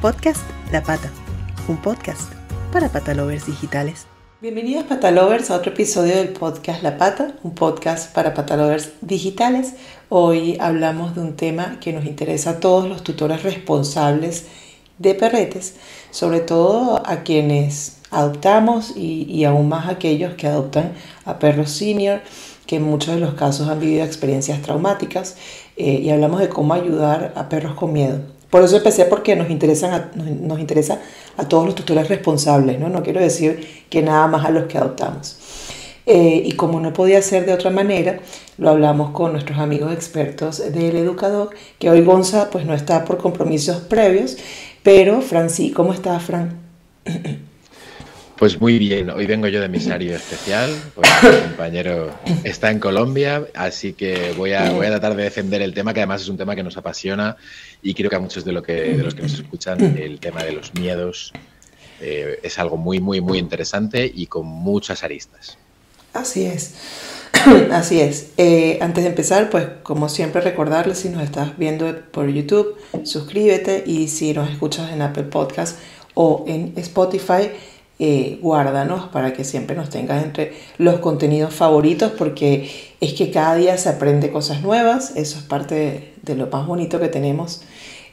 Podcast La Pata, un podcast para patalovers digitales. Bienvenidos patalovers a otro episodio del podcast La Pata, un podcast para patalovers digitales. Hoy hablamos de un tema que nos interesa a todos los tutores responsables de perretes, sobre todo a quienes adoptamos y, aún más aquellos que adoptan a perros senior, que en muchos de los casos han vivido experiencias traumáticas, eh, y hablamos de cómo ayudar a perros con miedo. Por eso empecé porque nos, interesan nos, interesa a todos los tutores responsables, ¿no? No quiero decir que nada más a los que adoptamos. Eh, y como no podía ser de otra manera, lo hablamos con nuestros amigos expertos del educador, que hoy Gonza pues no está por compromisos previos, pero Fran sí, ¿cómo estás Fran? Pues muy bien, hoy vengo yo de emisario especial, pues mi compañero está en Colombia, así que voy a, voy a tratar de defender el tema, que además es un tema que nos apasiona y creo que a muchos de, lo que, de los que nos escuchan el tema de los miedos eh, es algo muy, muy, muy interesante y con muchas aristas. Así es, así es. Eh, antes de empezar, pues como siempre recordarles, si nos estás viendo por YouTube, suscríbete y si nos escuchas en Apple Podcast o en Spotify, eh, guárdanos para que siempre nos tengas entre los contenidos favoritos porque es que cada día se aprende cosas nuevas, eso es parte de lo más bonito que tenemos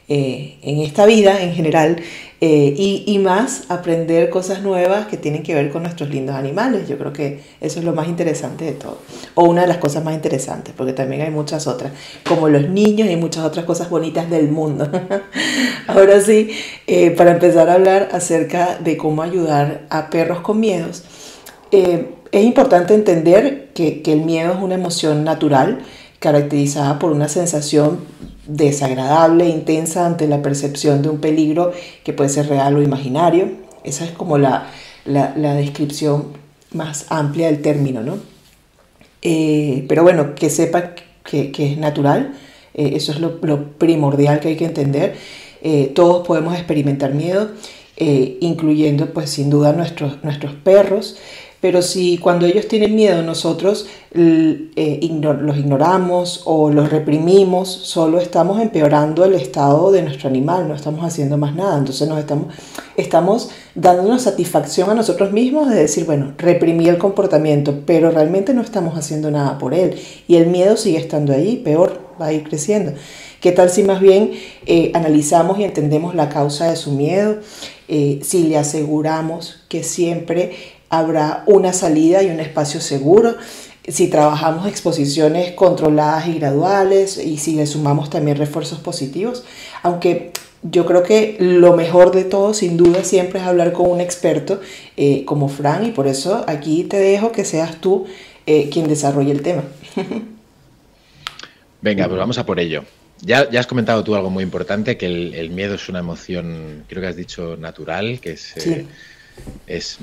eh, en esta vida en general eh, y, más aprender cosas nuevas que tienen que ver con nuestros lindos animales. Yo creo que eso es lo más interesante de todo. O una de las cosas más interesantes, porque también hay muchas otras, como los niños y muchas otras cosas bonitas del mundo. Ahora sí, eh, para empezar a hablar acerca de cómo ayudar a perros con miedos, es importante entender que, que el miedo es una emoción natural caracterizada por una sensación desagradable, intensa ante la percepción de un peligro que puede ser real o imaginario. Esa es como la, descripción más amplia del término, ¿no? Eh, pero bueno, que sepa que, es natural, eh, eso es lo, primordial que hay que entender. Eh, todos podemos experimentar miedo, incluyendo pues sin duda nuestros, nuestros perros. Pero si cuando ellos tienen miedo nosotros eh, los ignoramos o los reprimimos, solo estamos empeorando el estado de nuestro animal, no estamos haciendo más nada. Entonces nos estamos, estamos dando una satisfacción a nosotros mismos de decir, bueno, reprimí el comportamiento, pero realmente no estamos haciendo nada por él. Y el miedo sigue estando ahí, peor, va a ir creciendo. ¿Qué tal si más bien eh, analizamos y entendemos la causa de su miedo? Eh, si le aseguramos que siempre habrá una salida y un espacio seguro. Si trabajamos exposiciones controladas y graduales y si le sumamos también refuerzos positivos, aunque yo creo que lo mejor de todo, sin duda, siempre es hablar con un experto eh, como Fran y por eso aquí te dejo que seas tú eh, quien desarrolle el tema. Venga, pues vamos a por ello. Ya, ya has comentado tú algo muy importante, que el, miedo es una emoción, creo que has dicho natural, que es, eh, es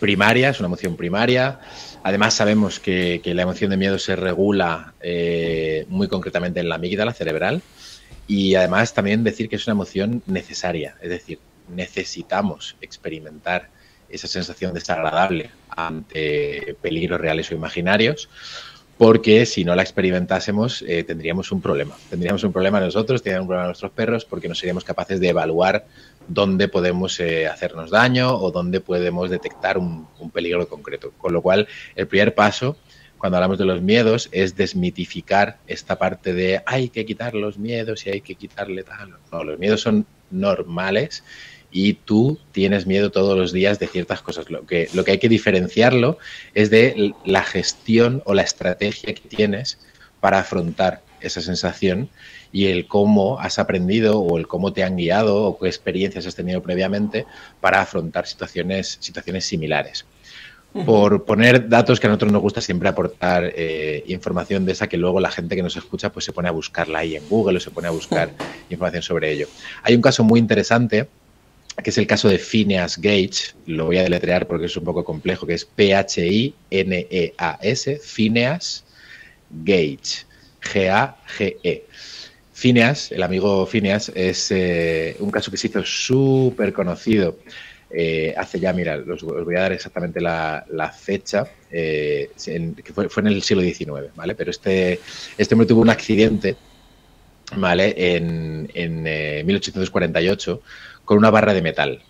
primaria, es una emoción primaria. Además sabemos que, la emoción de miedo se regula eh, muy concretamente en la amígdala cerebral y además también decir que es una emoción necesaria, es decir, necesitamos experimentar esa sensación desagradable ante peligros reales o imaginarios porque si no la experimentásemos eh, tendríamos un problema. Tendríamos un problema nosotros, tendríamos un problema nuestros perros, porque no seríamos capaces de evaluar dónde podemos eh, hacernos daño o dónde podemos detectar un, peligro concreto. Con lo cual, el primer paso cuando hablamos de los miedos es desmitificar esta parte de hay que quitar los miedos y hay que quitarle tal. No, los miedos son normales y tú tienes miedo todos los días de ciertas cosas. Lo que, lo que hay que diferenciarlo es de la gestión o la estrategia que tienes para afrontar esa sensación y el cómo has aprendido o el cómo te han guiado o qué experiencias has tenido previamente para afrontar situaciones, situaciones similares. Por poner datos que a nosotros nos gusta siempre aportar eh, información de esa que luego la gente que nos escucha pues se pone a buscarla ahí en Google o se pone a buscar información sobre ello. Hay un caso muy interesante que es el caso de Phineas Gage, lo voy a deletrear porque es un poco complejo, que es P-H-I-N-E-A-S, Phineas Gage, G-A-G-E. Phineas, el amigo Phineas, es eh, un caso que se hizo súper conocido eh, hace ya, mira, os, voy a dar exactamente la, fecha, eh, que fue, en el siglo XIX, ¿vale? Pero este, este hombre tuvo un accidente ¿vale? En, 1848 con una barra de metal.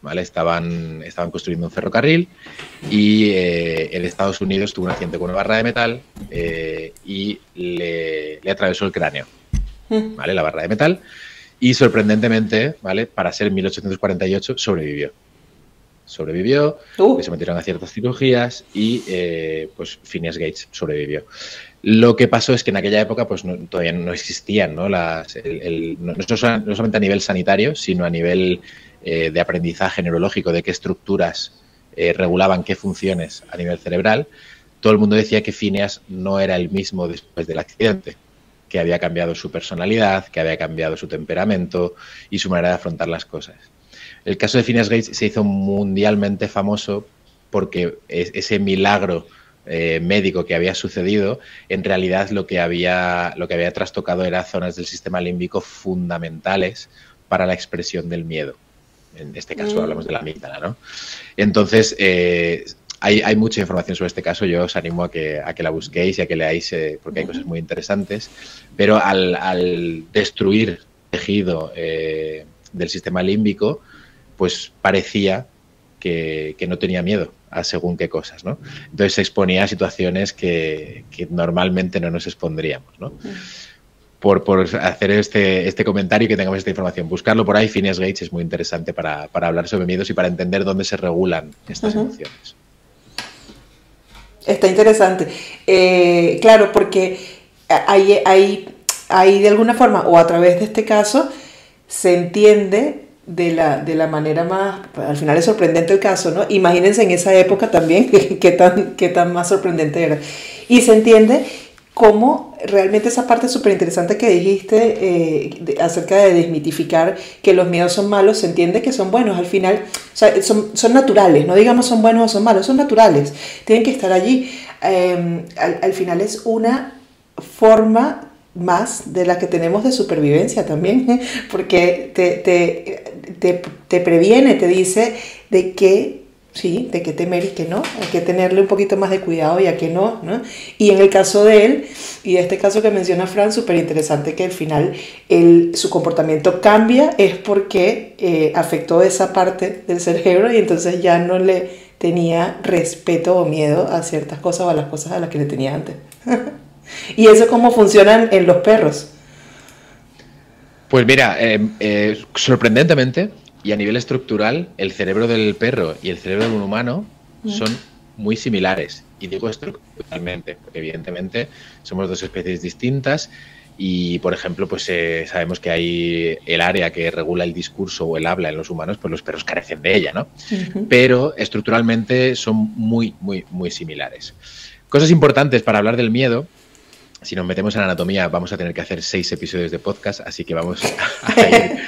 ¿Vale? Estaban, estaban construyendo un ferrocarril y en Estados Unidos tuvo un accidente con una barra de metal y le, atravesó el cráneo. ¿Vale? La barra de metal. Y sorprendentemente, ¿vale? Para ser 1848, sobrevivió. Sobrevivió, uh. se metieron a ciertas cirugías y eh, pues Phineas Gates sobrevivió. Lo que pasó es que en aquella época pues todavía no existían, ¿no? Las, no, solamente a nivel sanitario, sino a nivel eh, de aprendizaje neurológico, de qué estructuras eh, regulaban qué funciones a nivel cerebral. Todo el mundo decía que Phineas no era el mismo después del accidente que había cambiado su personalidad, que había cambiado su temperamento y su manera de afrontar las cosas. El caso de Phineas Gates se hizo mundialmente famoso porque ese milagro eh, médico que había sucedido, en realidad lo que había, lo que había trastocado era zonas del sistema límbico fundamentales para la expresión del miedo. En este caso mm. hablamos de la amígdala, ¿no? Entonces, eh, hay, mucha información sobre este caso, yo os animo a que, a que la busquéis y a que leáis, eh, porque hay cosas muy interesantes, pero al, destruir tejido eh, del sistema límbico, pues parecía que, no tenía miedo a según qué cosas, ¿no? Entonces se exponía a situaciones que, normalmente no nos expondríamos, ¿no? Por, hacer este, este comentario y que tengamos esta información. Buscarlo por ahí, Phineas Gates, es muy interesante para, hablar sobre miedos y para entender dónde se regulan estas emociones. Está interesante. Eh, claro, porque hay, hay, hay de alguna forma, o a través de este caso, se entiende de la, de la manera más, al final es sorprendente el caso, ¿no? Imagínense en esa época también qué tan, qué tan más sorprendente era. Y se entiende cómo realmente esa parte súper interesante que dijiste eh, acerca de desmitificar que los miedos son malos, se entiende que son buenos al final, o sea, son, son naturales, no digamos son buenos o son malos, son naturales, tienen que estar allí. Em, al, final es una forma más de la que tenemos de supervivencia también, porque te, te, te, te previene, te dice de que sí, de qué temer y qué no, hay que tenerle un poquito más de cuidado y a qué no, ¿no? Y en el caso de él, y este caso que menciona Fran, súper interesante que al final su comportamiento cambia, es porque eh, afectó esa parte del cerebro y entonces ya no le tenía respeto o miedo a ciertas cosas o a las cosas a las que le tenía antes. y eso cómo funcionan en los perros. Pues mira, eh, eh, sorprendentemente, y a nivel estructural, el cerebro del perro y el cerebro de un humano son muy similares. Y digo estructuralmente, porque evidentemente somos dos especies distintas y, por ejemplo, pues eh, sabemos que hay el área que regula el discurso o el habla en los humanos, pues los perros carecen de ella, ¿no? Pero estructuralmente son muy, muy, muy similares. Cosas importantes para hablar del miedo. Si nos metemos en anatomía, vamos a tener que hacer seis episodios de podcast, así que vamos a ir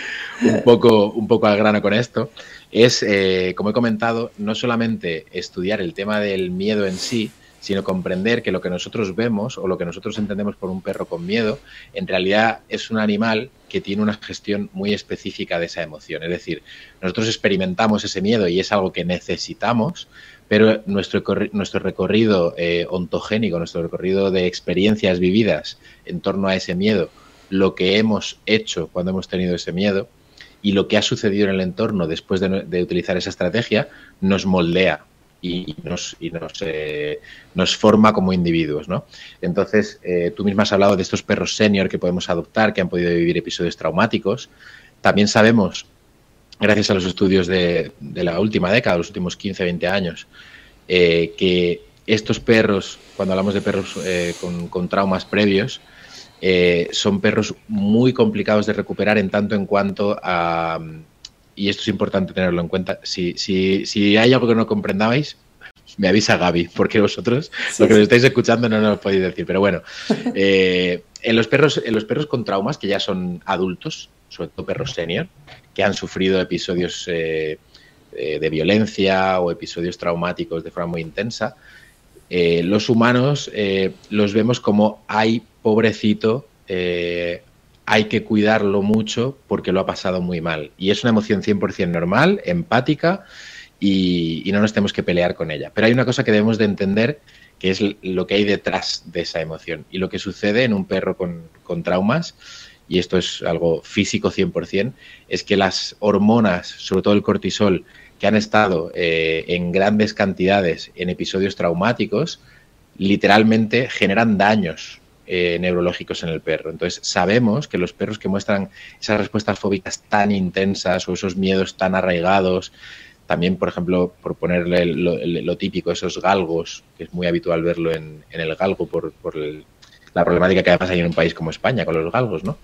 un poco, un poco al grano con esto, es, eh, como he comentado, no solamente estudiar el tema del miedo en sí, sino comprender que lo que nosotros vemos o lo que nosotros entendemos por un perro con miedo, en realidad es un animal que tiene una gestión muy específica de esa emoción. Es decir, nosotros experimentamos ese miedo y es algo que necesitamos, pero nuestro, nuestro recorrido eh, ontogénico, nuestro recorrido de experiencias vividas en torno a ese miedo, lo que hemos hecho cuando hemos tenido ese miedo, y lo que ha sucedido en el entorno después de, utilizar esa estrategia nos moldea y nos, eh, nos, forma como individuos. ¿no? Entonces, eh, tú misma has hablado de estos perros senior que podemos adoptar, que han podido vivir episodios traumáticos. También sabemos, gracias a los estudios de, la última década, los últimos 15, 20 años, eh, que estos perros, cuando hablamos de perros con traumas previos, eh, son perros muy complicados de recuperar en tanto en cuanto a, y esto es importante tenerlo en cuenta, si, si, si hay algo que no comprendabais, me avisa Gaby, porque vosotros lo que estáis escuchando no nos lo podéis decir. Pero bueno, eh, en, los perros, en los perros con traumas, que ya son adultos, sobre todo perros senior, que han sufrido episodios eh, de violencia o episodios traumáticos de forma muy intensa, los humanos los vemos como hay pobrecito, eh, hay que cuidarlo mucho porque lo ha pasado muy mal. Y es una emoción 100% normal, empática y, no nos tenemos que pelear con ella. Pero hay una cosa que debemos de entender que es lo que hay detrás de esa emoción y lo que sucede en un perro con, traumas y esto es algo físico 100%, es que las hormonas, sobre todo el cortisol, que han estado eh, en grandes cantidades en episodios traumáticos, literalmente generan daños eh, neurológicos en el perro. Entonces, sabemos que los perros que muestran esas respuestas fóbicas tan intensas o esos miedos tan arraigados, también, por ejemplo, por ponerle lo, típico, esos galgos, que es muy habitual verlo en, el galgo por, la problemática que además hay en un país como España con los galgos, ¿no?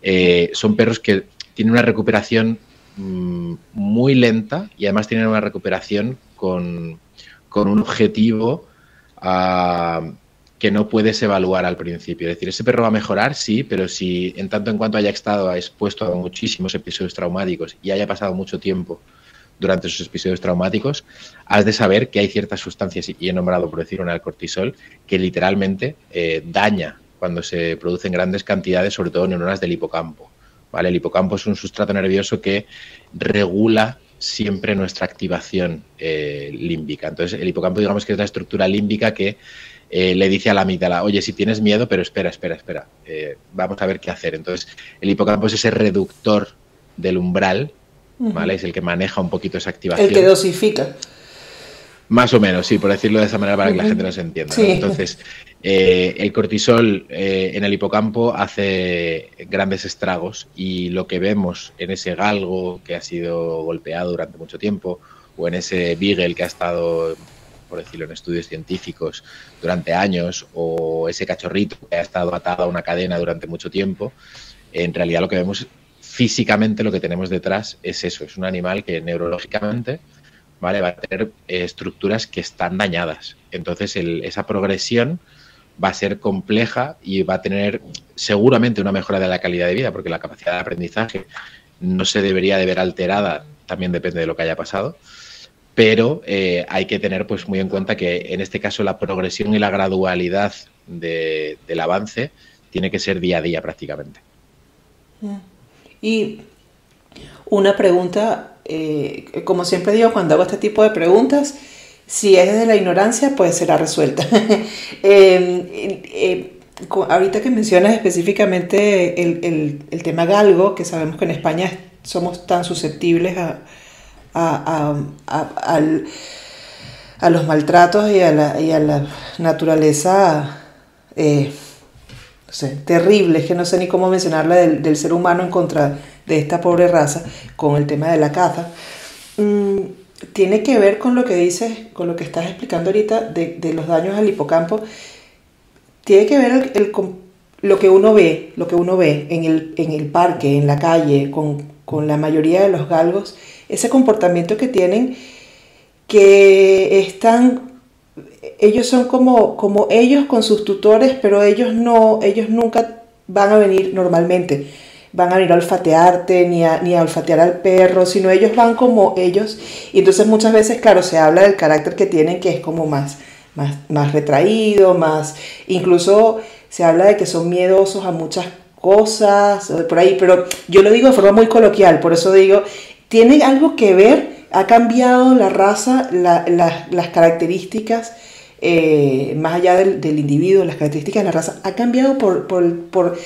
Eh, son perros que tienen una recuperación mm, muy lenta y además tienen una recuperación con, un objetivo ah, que no puedes evaluar al principio. Es decir, ese perro va a mejorar, sí, pero si en tanto en cuanto haya estado expuesto a muchísimos episodios traumáticos y haya pasado mucho tiempo durante esos episodios traumáticos, has de saber que hay ciertas sustancias, y he nombrado por decir una el cortisol, que literalmente eh, daña cuando se producen grandes cantidades, sobre todo neuronas del hipocampo. ¿vale? El hipocampo es un sustrato nervioso que regula siempre nuestra activación eh, límbica. Entonces, el hipocampo, digamos que es la estructura límbica que eh, le dice a la amígdala, oye, si tienes miedo, pero espera, espera, espera, eh, vamos a ver qué hacer. Entonces, el hipocampo es ese reductor del umbral, ¿vale? Es el que maneja un poquito esa activación. El que dosifica. Más o menos, sí, por decirlo de esa manera para que la gente nos entienda. Entonces, eh, el cortisol en el hipocampo hace grandes estragos y lo que vemos en ese galgo que ha sido golpeado durante mucho tiempo o en ese beagle que ha estado por decirlo, en estudios científicos durante años, o ese cachorrito que ha estado atado a una cadena durante mucho tiempo, en realidad lo que vemos físicamente, lo que tenemos detrás es eso, es un animal que neurológicamente ¿vale? va a tener eh, estructuras que están dañadas. Entonces, esa progresión va a ser compleja y va a tener seguramente una mejora de la calidad de vida, porque la capacidad de aprendizaje no se debería de ver alterada, también depende de lo que haya pasado, pero eh, hay que tener pues muy en cuenta que en este caso la progresión y la gradualidad del avance tiene que ser día a día prácticamente. Y una pregunta, eh, como siempre digo cuando hago este tipo de preguntas, si es desde la ignorancia, pues será resuelta. Em, eh, ahorita que mencionas específicamente el tema galgo, que sabemos que en España somos tan susceptibles a, a, los maltratos y a la, naturaleza eh, terrible, que no sé ni cómo mencionarla del, ser humano en contra de esta pobre raza con el tema de la caza. Mm, tiene que ver con lo que dices, con lo que estás explicando ahorita de, los daños al hipocampo. Tiene que ver el, lo que uno ve, lo que uno ve en el, en el parque, en la calle, con, con la mayoría de los galgos ese comportamiento que tienen, que están, ellos son como, como ellos con sus tutores, pero ellos no, ellos nunca van a venir normalmente, van a venir a olfatearte, ni a, ni a olfatear al perro, sino ellos van como ellos, y entonces muchas veces, claro, se habla del carácter que tienen, que es como más, más, más retraído, más, incluso se habla de que son miedosos a muchas cosas, por ahí, pero yo lo digo de forma muy coloquial, por eso digo, tiene algo que ver, ha cambiado la raza, las características, eh, más allá del, individuo, las características de la raza, ha cambiado por,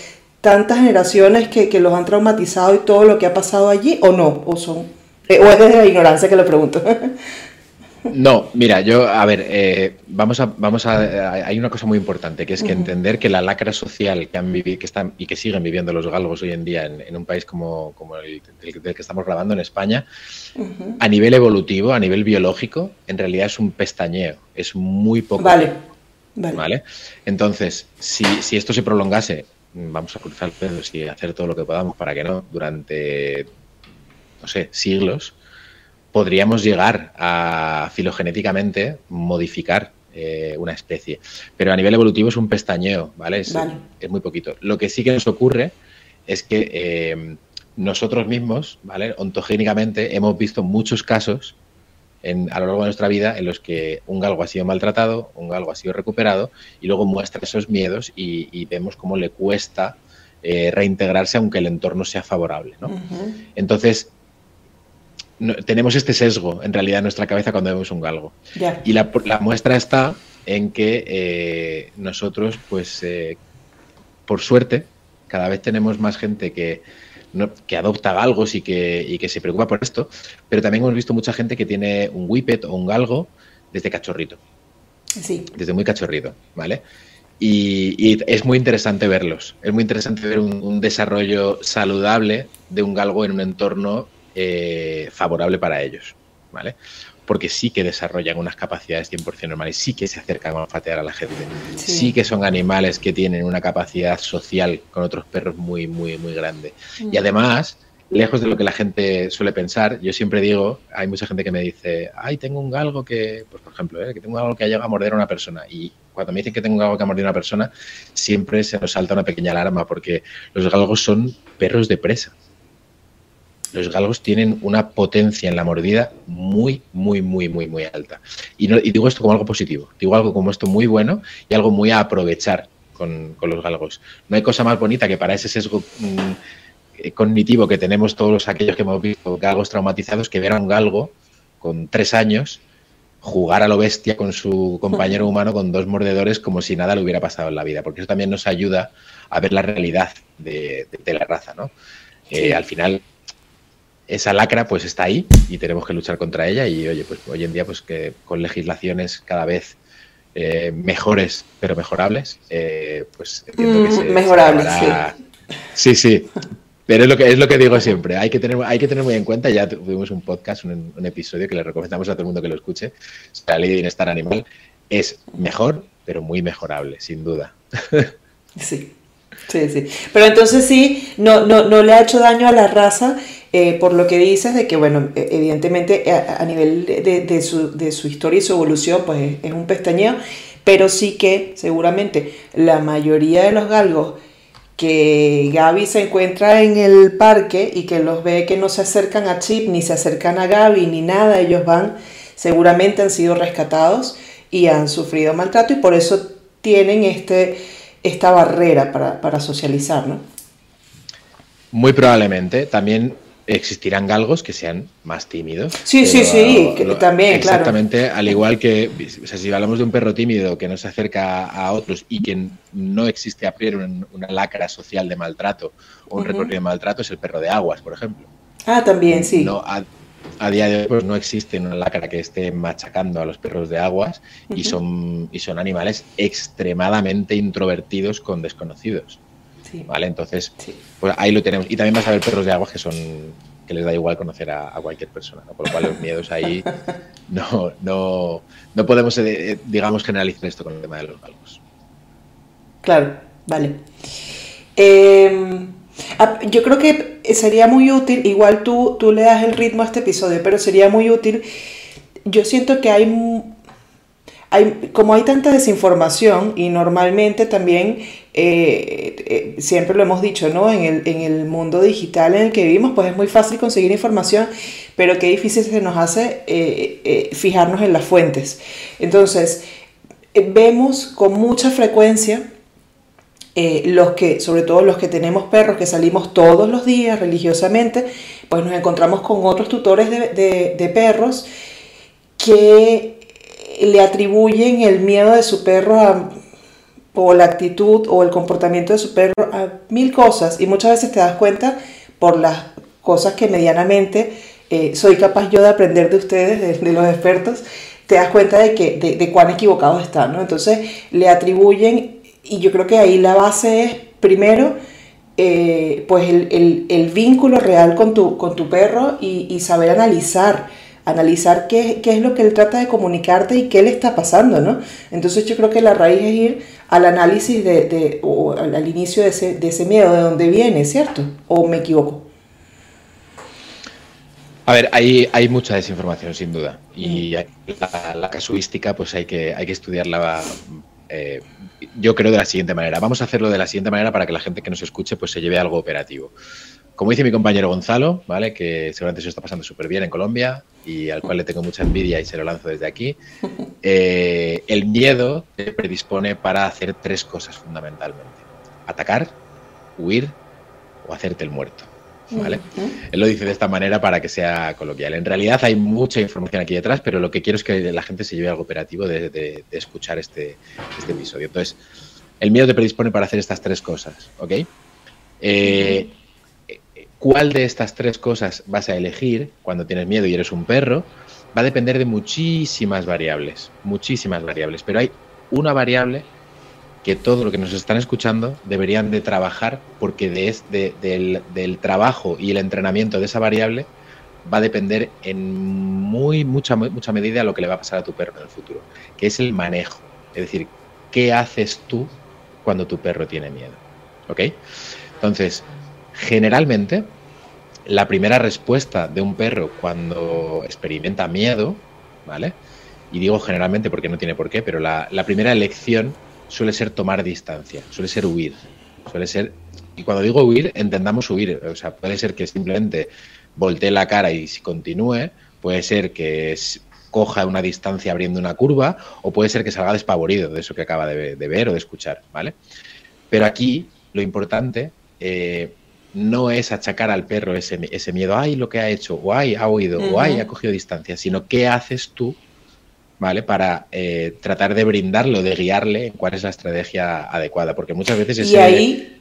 tantas generaciones que, los han traumatizado y todo lo que ha pasado allí, o no, o son, eh, o es desde la ignorancia que lo pregunto. No, mira, yo, a ver, eh, vamos a, vamos a, hay una cosa muy importante, que es que entender que la lacra social que han vivido, que están y que siguen viviendo los galgos hoy en día en, un país como, como el, del que estamos grabando en España, a nivel evolutivo, a nivel biológico, en realidad es un pestañeo, es muy poco. Vale. Vale. Entonces, si, si esto se prolongase, vamos a cruzar dedos y hacer todo lo que podamos para que no, durante, no sé, siglos, podríamos llegar a filogenéticamente modificar eh, una especie. Pero a nivel evolutivo es un pestañeo, ¿vale? Es, muy poquito. Lo que sí que nos ocurre es que eh, nosotros mismos, ¿vale? Ontogénicamente hemos visto muchos casos en, a lo largo de nuestra vida en los que un galgo ha sido maltratado, un galgo ha sido recuperado y luego muestra esos miedos y, vemos cómo le cuesta eh, reintegrarse aunque el entorno sea favorable. ¿no? Entonces, tenemos este sesgo en realidad en nuestra cabeza cuando vemos un galgo. Y la, muestra está en que eh, nosotros, pues, eh, por suerte, cada vez tenemos más gente que, que adopta galgos y que, y que se preocupa por esto, pero también hemos visto mucha gente que tiene un whippet o un galgo desde cachorrito. Sí. Desde muy cachorrito, ¿vale? Y, es muy interesante verlos. Es muy interesante ver un, desarrollo saludable de un galgo en un entorno eh, favorable para ellos, ¿vale? Porque sí que desarrollan unas capacidades 100% normales, sí que se acercan a olfatear a la gente, sí. que son animales que tienen una capacidad social con otros perros muy, muy, muy grande. Y mm. además, lejos de lo que la gente suele pensar, yo siempre digo, hay mucha gente que me dice, ay, tengo un galgo que, pues por ejemplo, ¿eh? que tengo algo que ha llegado a morder a una persona. Y cuando me dicen que tengo un galgo que ha mordido a una persona, siempre se nos salta una pequeña alarma, porque los galgos son perros de presa. Los galgos tienen una potencia en la mordida muy, muy, muy, muy, muy alta. Y, y digo esto como algo positivo, digo algo como esto muy bueno y algo muy a aprovechar con, con los galgos. No hay cosa más bonita que para ese sesgo mmm, eh, cognitivo que tenemos todos aquellos que hemos visto galgos traumatizados, que ver a un galgo con tres años jugar a lo bestia con su compañero humano con dos mordedores como si nada le hubiera pasado en la vida, porque eso también nos ayuda a ver la realidad de, la raza, ¿no? Eh, al final, esa lacra pues está ahí y tenemos que luchar contra ella y oye, pues hoy en día pues que con legislaciones cada vez eh, mejores pero mejorables, pues entiendo que mm, se... Mejorables, sí. Sí, sí, pero es lo que es lo que digo siempre. Hay que tener, hay que tener muy en cuenta. Ya tuvimos un podcast, un, episodio que le recomendamos a todo el mundo que lo escuche. La ley de bienestar animal es mejor, pero muy mejorable, sin duda. Sí. Sí, sí. Pero entonces sí, no, no, no le ha hecho daño a la raza, eh, por lo que dices de que, bueno, e, evidentemente a, nivel de, de, su, de, su, historia y su evolución, pues es un pestañeo, pero sí que seguramente la mayoría de los galgos que Gaby se encuentra en el parque y que los ve que no se acercan a Chip, ni se acercan a Gaby, ni nada, ellos van, seguramente han sido rescatados y han sufrido maltrato y por eso tienen este, esta barrera para, para socializar, ¿no? Muy probablemente. También existirán galgos que sean más tímidos. Sí, sí, sí, también, exactamente, al igual que, o sea, si hablamos de un perro tímido que no se acerca a otros y que no existe a priori una, lacra social de maltrato o un recorrido de maltrato, es el perro de aguas, por ejemplo. Ah, también, sí. No, a, día de hoy pues, no existe una lacra que esté machacando a los perros de aguas y, son, y son animales extremadamente introvertidos con desconocidos. ¿Vale? Entonces, pues ahí lo tenemos. Y también vas a ver perros de agua que son que les da igual conocer a, cualquier persona, ¿no? por lo cual los miedos ahí no, no, no podemos, eh, eh, digamos, generalizar esto con el tema de los galgos. Claro, vale. Em, ah, yo creo que sería muy útil, igual tú, tú le das el ritmo a este episodio, pero sería muy útil. Yo siento que hay como hay tanta desinformación y normalmente también, eh, eh, siempre lo hemos dicho, ¿no? En el, en el, mundo digital en el que vivimos, pues es muy fácil conseguir información, pero qué difícil se nos hace eh, fijarnos en las fuentes. Entonces, vemos con mucha frecuencia los que, sobre todo los que tenemos perros, que salimos todos los días religiosamente, pues nos encontramos con otros tutores de, de, perros que le atribuyen el miedo de su perro o la actitud o el comportamiento de su perro a mil cosas y muchas veces te das cuenta por las cosas que medianamente eh, soy capaz yo de aprender de ustedes, de, los expertos, te das cuenta de, que, de, cuán equivocados están, ¿no? Entonces le atribuyen, y yo creo que ahí la base es, primero, eh, pues el, vínculo real con tu, con tu perro y, y saber analizar analizar qué, es lo que él trata de comunicarte y qué le está pasando, ¿no? Entonces yo creo que la raíz es ir al análisis de, o al inicio de ese, miedo, de dónde viene, ¿cierto? ¿O me equivoco? A ver, hay, hay mucha desinformación, sin duda. Y mm. la, casuística, pues hay que, hay que estudiarla, eh, yo creo, de la siguiente manera. Vamos a hacerlo de la siguiente manera para que la gente que nos escuche pues se lleve algo operativo. Como dice mi compañero Gonzalo, ¿vale? que seguramente se está pasando súper bien en Colombia y al cual le tengo mucha envidia y se lo lanzo desde aquí, eh, el miedo te predispone para hacer tres cosas fundamentalmente. Atacar, huir o hacerte el muerto. ¿vale? Él lo dice de esta manera para que sea coloquial. En realidad hay mucha información aquí detrás, pero lo que quiero es que la gente se lleve algo operativo de, escuchar este, este episodio. Entonces, el miedo te predispone para hacer estas tres cosas, ¿ok? Eh, ¿Cuál de estas tres cosas vas a elegir cuando tienes miedo y eres un perro? Va a depender de muchísimas variables, muchísimas variables, pero hay una variable que todo lo que nos están escuchando deberían de trabajar porque de, del, del, trabajo y el entrenamiento de esa variable va a depender en muy mucha, mucha medida lo que le va a pasar a tu perro en el futuro, que es el manejo. Es decir, ¿qué haces tú cuando tu perro tiene miedo? ¿Ok? Entonces, generalmente, la primera respuesta de un perro cuando experimenta miedo, ¿vale? Y digo generalmente porque no tiene por qué, pero la, primera elección suele ser tomar distancia, suele ser huir, suele ser... Y cuando digo huir, entendamos huir. O sea, puede ser que simplemente voltee la cara y continúe, puede ser que coja una distancia abriendo una curva o puede ser que salga despavorido de eso que acaba de, ver o de escuchar, ¿vale? Pero aquí lo importante eh, no es achacar al perro ese, ese, miedo, ay, lo que ha hecho, o ay, ha oído, o ay, ha cogido distancia, sino qué haces tú, ¿vale? Para eh, tratar de brindarle o de guiarle en cuál es la estrategia adecuada, porque muchas veces... Ese, y ahí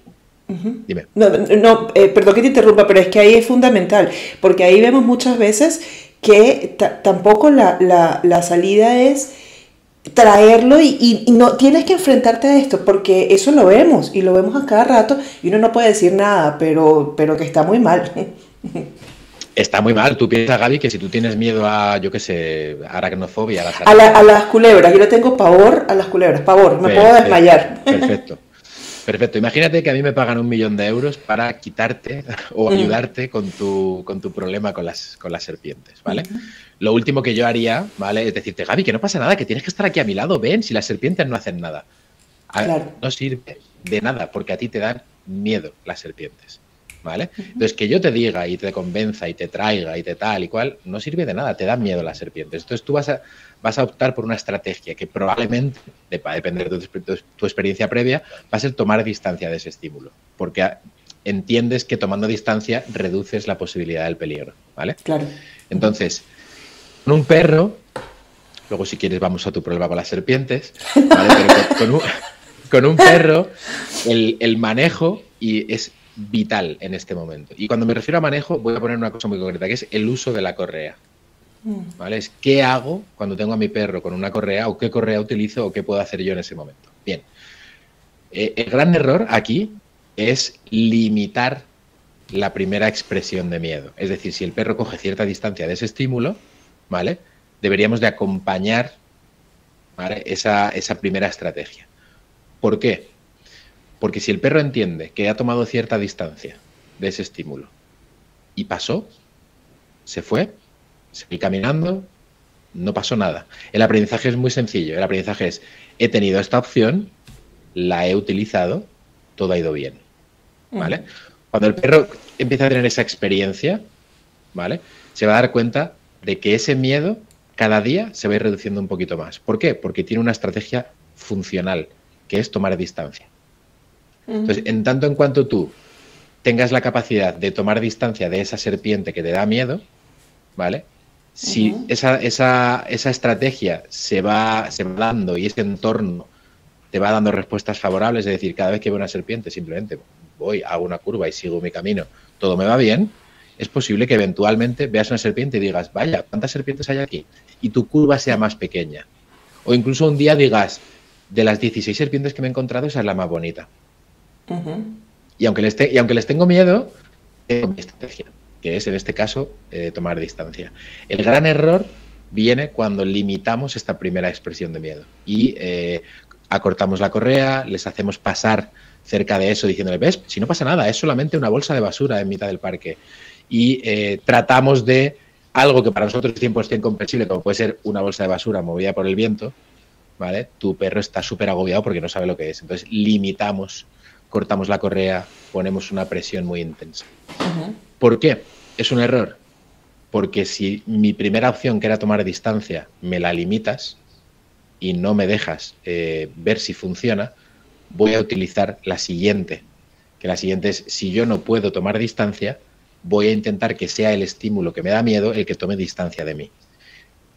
Dime. No, no eh, perdón que te interrumpa, pero es que ahí es fundamental, porque ahí vemos muchas veces que tampoco la, la, la, salida es traerlo y, y, no tienes que enfrentarte a esto, porque eso lo vemos y lo vemos a cada rato y uno no puede decir nada, pero, pero que está muy mal. Está muy mal. Tú piensas, Gaby, que si tú tienes miedo a, yo qué sé, aracnofobia, a, a, las culebras, yo le tengo pavor a las culebras, pavor, me puedo desmayar. Perfecto. Perfecto. Imagínate que a mí me pagan un millón de euros para quitarte o ayudarte con tu, con tu problema con las, con las serpientes, ¿vale? Lo último que yo haría, ¿vale? Es decirte, Gaby, que no pasa nada, que tienes que estar aquí a mi lado, ven, si las serpientes no hacen nada. No sirve de nada, porque a ti te dan miedo las serpientes. ¿Vale? Entonces, que yo te diga y te convenza y te traiga y te tal y cual, no sirve de nada, te da miedo las serpientes. Entonces, tú vas a, vas a optar por una estrategia que probablemente, va a depender de tu, experiencia previa, va a ser tomar distancia de ese estímulo, porque entiendes que tomando distancia reduces la posibilidad del peligro, ¿vale? Claro. Entonces, con un perro, luego si quieres vamos a tu problema con las serpientes, ¿vale? Pero con, un, perro el, el manejo y es vital en este momento. Y cuando me refiero a manejo, voy a poner una cosa muy concreta, que es el uso de la correa. Mm. ¿Vale? Es qué hago cuando tengo a mi perro con una correa o qué correa utilizo o qué puedo hacer yo en ese momento. Bien. Eh, el gran error aquí es limitar la primera expresión de miedo. Es decir, si el perro coge cierta distancia de ese estímulo, ¿vale? Deberíamos de acompañar esa, esa primera estrategia. ¿Por qué? Porque si el perro entiende que ha tomado cierta distancia de ese estímulo y pasó, se fue, seguí caminando, no pasó nada. El aprendizaje es muy sencillo. El aprendizaje es, he tenido esta opción, la he utilizado, todo ha ido bien. ¿Vale? Cuando el perro empieza a tener esa experiencia, ¿vale? Se va a dar cuenta de que ese miedo cada día se va a ir reduciendo un poquito más. ¿Por qué? Porque tiene una estrategia funcional, que es tomar distancia. Entonces, en tanto en cuanto tú tengas la capacidad de tomar distancia de esa serpiente que te da miedo, ¿vale? Si esa, esa, esa, estrategia se va, se va dando y ese entorno te va dando respuestas favorables, es decir, cada vez que veo una serpiente simplemente voy, hago una curva y sigo mi camino, todo me va bien, es posible que eventualmente veas una serpiente y digas, vaya, ¿cuántas serpientes hay aquí? Y tu curva sea más pequeña. O incluso un día digas, de las 16 serpientes que me he encontrado, esa es la más bonita. y, aunque les y aunque les tengo miedo, tengo mi estrategia que es en este caso eh, tomar distancia. El gran error viene cuando limitamos esta primera expresión de miedo y eh, acortamos la correa, les hacemos pasar cerca de eso diciéndole, ves, si no pasa nada, es solamente una bolsa de basura en mitad del parque. Y eh, tratamos de algo que para nosotros es 100% comprensible, como puede ser una bolsa de basura movida por el viento, ¿vale? Tu perro está súper agobiado porque no sabe lo que es. Entonces limitamos, cortamos la correa, ponemos una presión muy intensa. ¿Por qué? Es un error. Porque si mi primera opción, que era tomar distancia, me la limitas y no me dejas eh, ver si funciona, voy a utilizar la siguiente. Que la siguiente es, si yo no puedo tomar distancia, voy a intentar que sea el estímulo que me da miedo el que tome distancia de mí.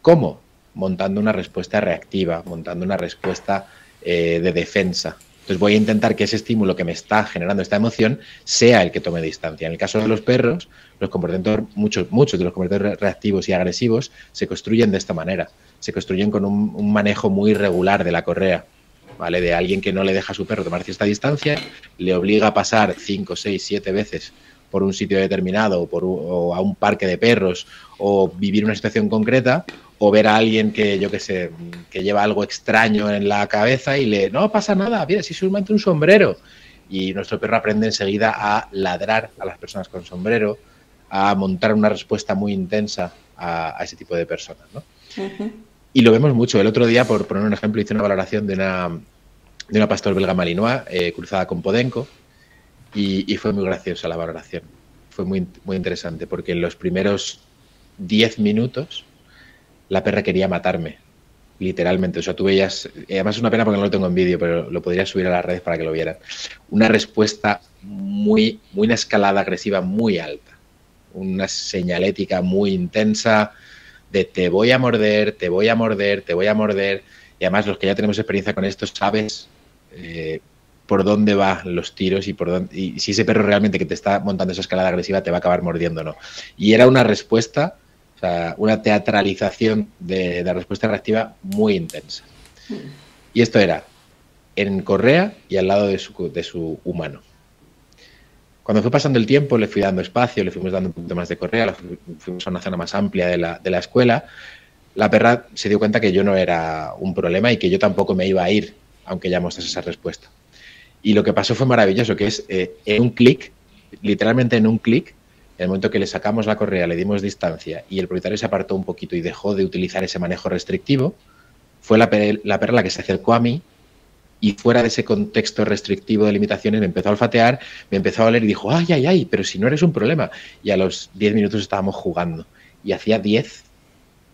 ¿Cómo? Montando una respuesta reactiva, montando una respuesta eh, de defensa, Entonces voy a intentar que ese estímulo que me está generando esta emoción sea el que tome distancia. En el caso de los perros, los comportamientos, muchos, muchos de los comportamientos reactivos y agresivos se construyen de esta manera. Se construyen con un, manejo muy regular de la correa. ¿Vale? De alguien que no le deja a su perro tomar cierta distancia, le obliga a pasar 5, 6, 7 veces por un sitio determinado o, por, o a un parque de perros o vivir una situación concreta o ver a alguien que, yo qué sé, que lleva algo extraño en la cabeza y le, no pasa nada, mira, si solamente un sombrero. Y nuestro perro aprende enseguida a ladrar a las personas con sombrero, a montar una respuesta muy intensa a, ese tipo de personas, ¿no? Y lo vemos mucho. El otro día, por poner un ejemplo, hice una valoración de una, de una pastor belga malinois eh, cruzada con Podenco y, fue muy graciosa la valoración. Fue muy, muy interesante porque en los primeros 10 minutos la perra quería matarme, literalmente. O sea, tú veías, además es una pena porque no lo tengo en vídeo, pero lo podría subir a las redes para que lo vieran. Una respuesta muy, muy una escalada agresiva muy alta, una señalética muy intensa de te voy a morder, te voy a morder, te voy a morder. Y además los que ya tenemos experiencia con esto sabes eh, por dónde van los tiros y por dónde, y si ese perro realmente que te está montando esa escalada agresiva te va a acabar mordiendo o no. Y era una respuesta sea, una teatralización de, la respuesta reactiva muy intensa. Y esto era en correa y al lado de su, humano. Cuando fue pasando el tiempo, le fui dando espacio, le fuimos dando un poquito más de correa, fuimos a una zona más amplia de la, escuela. La perra se dio cuenta que yo no era un problema y que yo tampoco me iba a ir, aunque ya mostrase esa respuesta. Y lo que pasó fue maravilloso, que es eh, en un clic, literalmente en un clic, en el momento que le sacamos la correa, le dimos distancia y el propietario se apartó un poquito y dejó de utilizar ese manejo restrictivo, fue la, la perra la que se acercó a mí y fuera de ese contexto restrictivo de limitaciones me empezó a olfatear, me empezó a oler y dijo, ay, ay, ay, pero si no eres un problema. Y a los 10 minutos estábamos jugando y hacía 10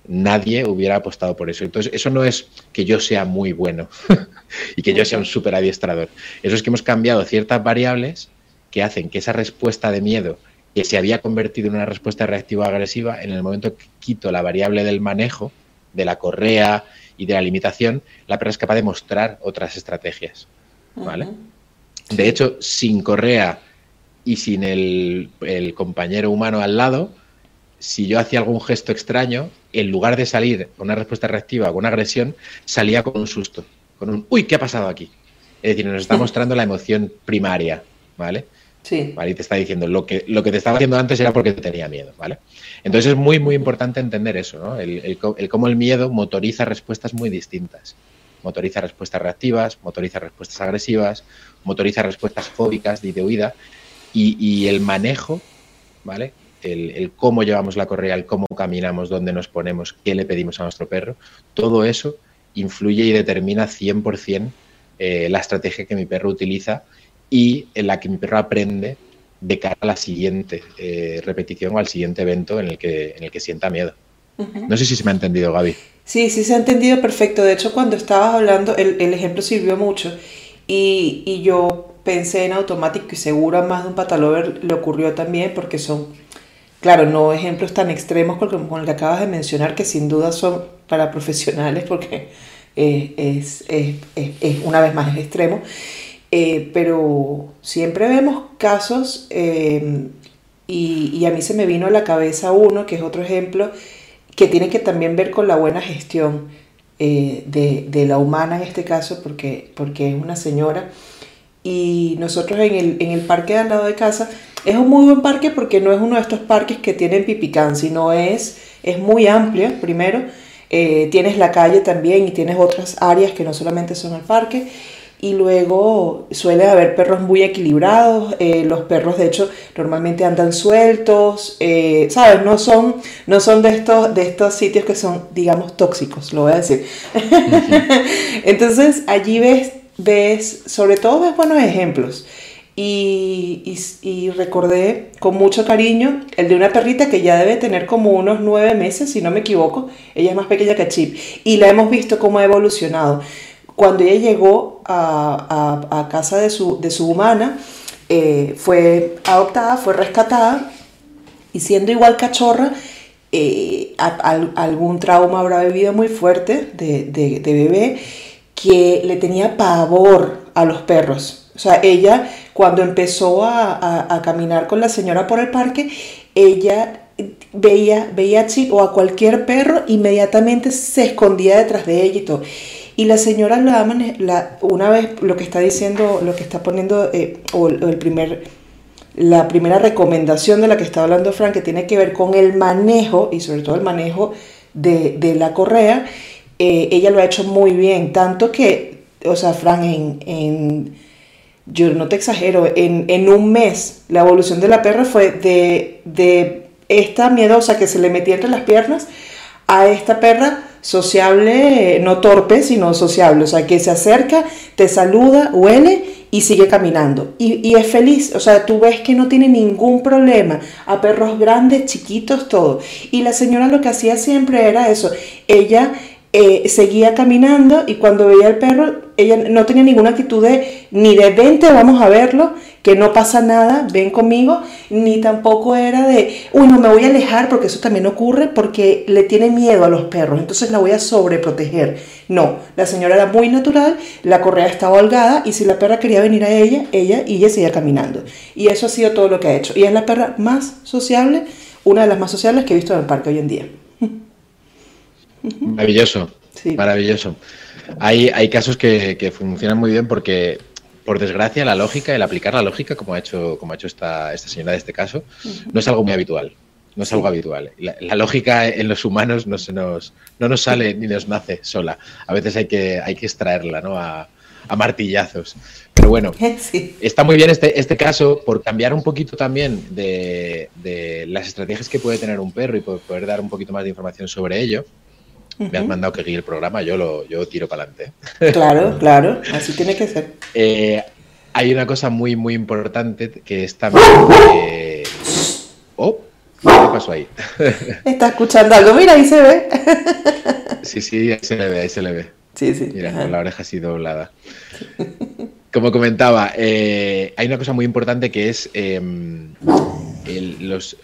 nadie hubiera apostado por eso. Entonces, eso no es que yo sea muy bueno y que yo sea un súper adiestrador. Eso es que hemos cambiado ciertas variables que hacen que esa respuesta de miedo que se había convertido en una respuesta reactiva agresiva en el momento que quito la variable del manejo, de la correa y de la limitación, la perra es capaz de mostrar otras estrategias. ¿Vale? De hecho, sin correa y sin el, compañero humano al lado, si yo hacía algún gesto extraño, en lugar de salir con una respuesta reactiva o con una agresión, salía con un susto, con un uy, ¿qué ha pasado aquí? Es decir, nos está mostrando la emoción primaria, ¿vale? Sí. Y te está diciendo, lo que, lo que te estaba haciendo antes era porque te tenía miedo, ¿vale? Entonces es muy, muy importante entender eso, ¿no? El, cómo el miedo motoriza respuestas muy distintas. Motoriza respuestas reactivas, motoriza respuestas agresivas, motoriza respuestas fóbicas de huida y, el manejo, ¿vale? El, cómo llevamos la correa, el cómo caminamos, dónde nos ponemos, qué le pedimos a nuestro perro, todo eso influye y determina 100% eh, la estrategia que mi perro utiliza y en la que mi perro aprende de cara a la siguiente eh, repetición o al siguiente evento en el que, en el que sienta miedo. No sé si se me ha entendido, Gaby. Sí, sí se ha entendido perfecto. De hecho, cuando estabas hablando, el, el ejemplo sirvió mucho. Y, y, yo pensé en automático y seguro a más de un patalover le ocurrió también porque son, claro, no ejemplos tan extremos como el que acabas de mencionar, que sin duda son para profesionales porque eh, es, una vez más extremo. Eh, pero siempre vemos casos eh, y, a mí se me vino a la cabeza uno, que es otro ejemplo, que tiene que también ver con la buena gestión de, la humana en este caso, porque, porque es una señora. Y nosotros en el, en el parque de al lado de casa, es un muy buen parque porque no es uno de estos parques que tienen pipicán, sino es, es muy amplio, primero. tienes la calle también y tienes otras áreas que no solamente son el parque y luego suele haber perros muy equilibrados, eh, los perros de hecho normalmente andan sueltos, eh, ¿sabes? No son, no son de, estos, de estos sitios que son, digamos, tóxicos, lo voy a decir. Entonces allí ves, ves, sobre todo ves buenos ejemplos. Y, recordé con mucho cariño el de una perrita que ya debe tener como unos nueve meses, si no me equivoco. Ella es más pequeña que Chip. Y la hemos visto cómo ha evolucionado. Cuando ella llegó a, casa de su, de su humana, eh, fue adoptada, fue rescatada y siendo igual cachorra, eh, algún trauma habrá vivido muy fuerte de, bebé que le tenía pavor a los perros. O sea, ella cuando empezó a, caminar con la señora por el parque, ella veía, veía a Chip o a cualquier perro, inmediatamente se escondía detrás de ella y todo. Y la señora la, la una vez lo que está diciendo, lo que está poniendo, eh, o, el primer, la primera recomendación de la que está hablando Frank, que tiene que ver con el manejo, y sobre todo el manejo de, de la correa, eh, ella lo ha hecho muy bien, tanto que, o sea, Frank, en, en yo no te exagero, en, en, un mes la evolución de la perra fue de, de esta miedosa que se le metía entre las piernas a esta perra sociable, no torpe, sino sociable, o sea, que se acerca, te saluda, huele y sigue caminando. Y, y, es feliz, o sea, tú ves que no tiene ningún problema, a perros grandes, chiquitos, todo. Y la señora lo que hacía siempre era eso, ella eh, seguía caminando y cuando veía al perro, ella no tenía ninguna actitud de ni de vente, vamos a verlo, que no pasa nada, ven conmigo, ni tampoco era de, uy, no me voy a alejar porque eso también ocurre porque le tiene miedo a los perros, entonces la voy a sobreproteger. No, la señora era muy natural, la correa estaba holgada y si la perra quería venir a ella, ella y ella seguía caminando. Y eso ha sido todo lo que ha hecho. Y es la perra más sociable, una de las más sociables que he visto en el parque hoy en día. Maravilloso, maravilloso. Hay, hay casos que, funcionan muy bien porque, por desgracia, la lógica, el aplicar la lógica, como ha hecho, como ha hecho esta, esta señora de este caso, no es algo muy habitual. No es algo habitual. La, lógica en los humanos no, se nos, no nos sale ni nos nace sola. A veces hay que, hay que extraerla ¿no? a, martillazos. Pero bueno, está muy bien este, este caso por cambiar un poquito también de, de, las estrategias que puede tener un perro y poder dar un poquito más de información sobre ello me has mandado que guíe el programa, yo lo yo tiro para adelante. Claro, claro, así tiene que ser. Eh, hay una cosa muy, muy importante que es también... Oh, ¿qué pasó ahí? Está escuchando algo, mira, ahí se ve. Sí, sí, ahí se le ve, ahí se le ve. Sí, sí. Mira, con la oreja así doblada. Como comentaba, eh, hay una cosa muy importante que es em, los,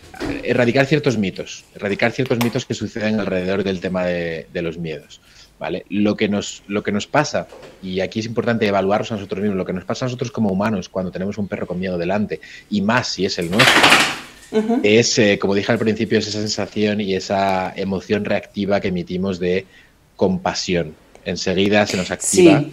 erradicar ciertos mitos, erradicar ciertos mitos que suceden alrededor del tema de, los miedos. ¿vale? Lo, que nos, lo que nos pasa, y aquí es importante evaluarnos a nosotros mismos, lo que nos pasa a nosotros como humanos cuando tenemos un perro con miedo delante, y más si es el nuestro, es, eh, como dije al principio, es esa sensación y esa emoción reactiva que emitimos de compasión. Enseguida se nos activa